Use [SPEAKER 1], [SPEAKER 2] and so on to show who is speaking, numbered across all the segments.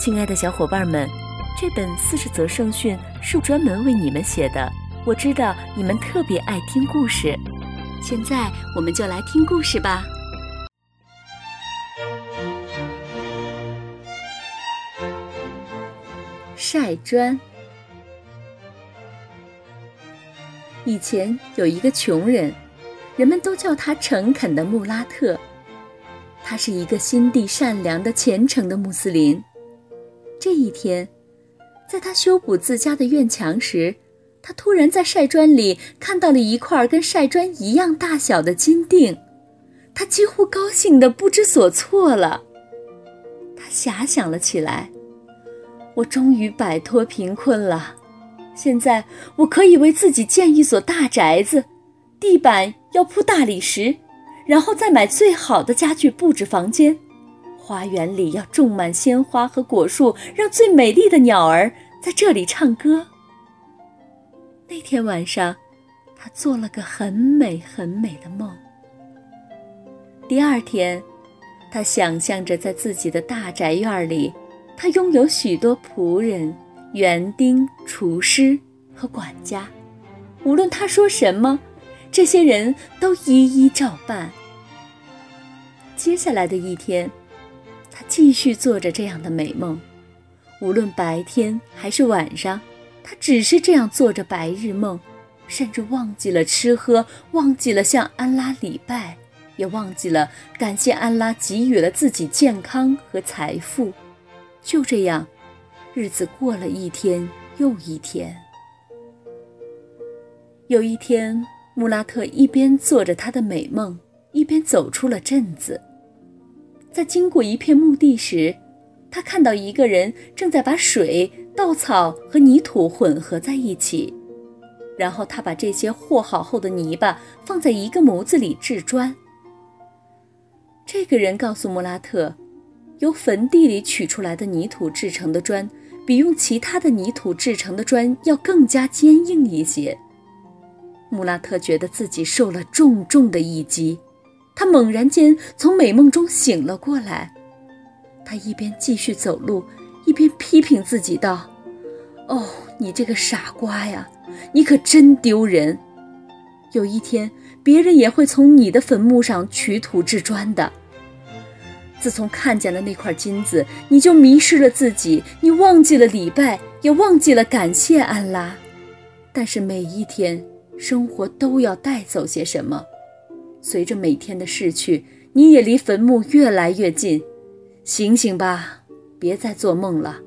[SPEAKER 1] 亲爱的小伙伴们，这本四十则圣训是专门为你们写的。我知道你们特别爱听故事，现在我们就来听故事吧。晒砖。以前有一个穷人，人们都叫他诚恳的穆拉特。他是一个心地善良的虔诚的穆斯林。这一天，在他修补自家的院墙时，他突然在晒砖里看到了一块跟晒砖一样大小的金锭，他几乎高兴得不知所措了。他遐想了起来：“我终于摆脱贫困了，现在我可以为自己建一所大宅子，地板要铺大理石，然后再买最好的家具布置房间。”花园里要种满鲜花和果树，让最美丽的鸟儿在这里唱歌。那天晚上，他做了个很美很美的梦。第二天，他想象着在自己的大宅院里，他拥有许多仆人、园丁、厨师和管家，无论他说什么，这些人都一一照办。接下来的一天。他继续做着这样的美梦，无论白天还是晚上，他只是这样做着白日梦，甚至忘记了吃喝，忘记了向安拉礼拜，也忘记了感谢安拉给予了自己健康和财富。就这样，日子过了一天又一天。有一天，穆拉特一边做着他的美梦，一边走出了镇子。在经过一片墓地时，他看到一个人正在把水、稻草和泥土混合在一起，然后他把这些和好后的泥巴放在一个模子里制砖。这个人告诉穆拉特，由坟地里取出来的泥土制成的砖，比用其他的泥土制成的砖要更加坚硬一些。穆拉特觉得自己受了重重的一击。他猛然间从美梦中醒了过来，他一边继续走路，一边批评自己道：“哦，你这个傻瓜呀，你可真丢人！有一天，别人也会从你的坟墓上取土制砖的。自从看见了那块金子，你就迷失了自己，你忘记了礼拜，也忘记了感谢安拉。但是每一天，生活都要带走些什么。”随着每天的逝去，你也离坟墓越来越近。醒醒吧，别再做梦了。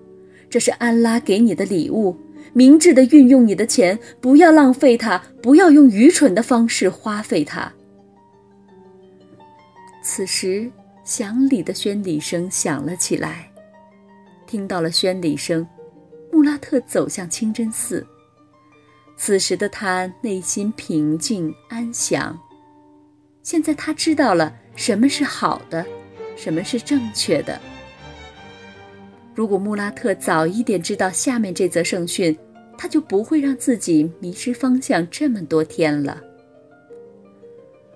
[SPEAKER 1] 这是安拉给你的礼物，明智的运用你的钱，不要浪费它，不要用愚蠢的方式花费它。此时，响礼的宣礼声响了起来。听到了宣礼声，穆拉特走向清真寺。此时的他内心平静安详。现在他知道了什么是好的，什么是正确的。如果穆拉特早一点知道下面这则圣训，他就不会让自己迷失方向这么多天了。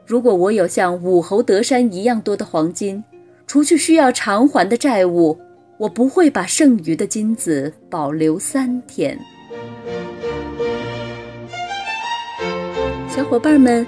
[SPEAKER 1] 如果我有像武侯德山一样多的黄金，除去需要偿还的债务，我不会把剩余的金子保留三天。小伙伴们。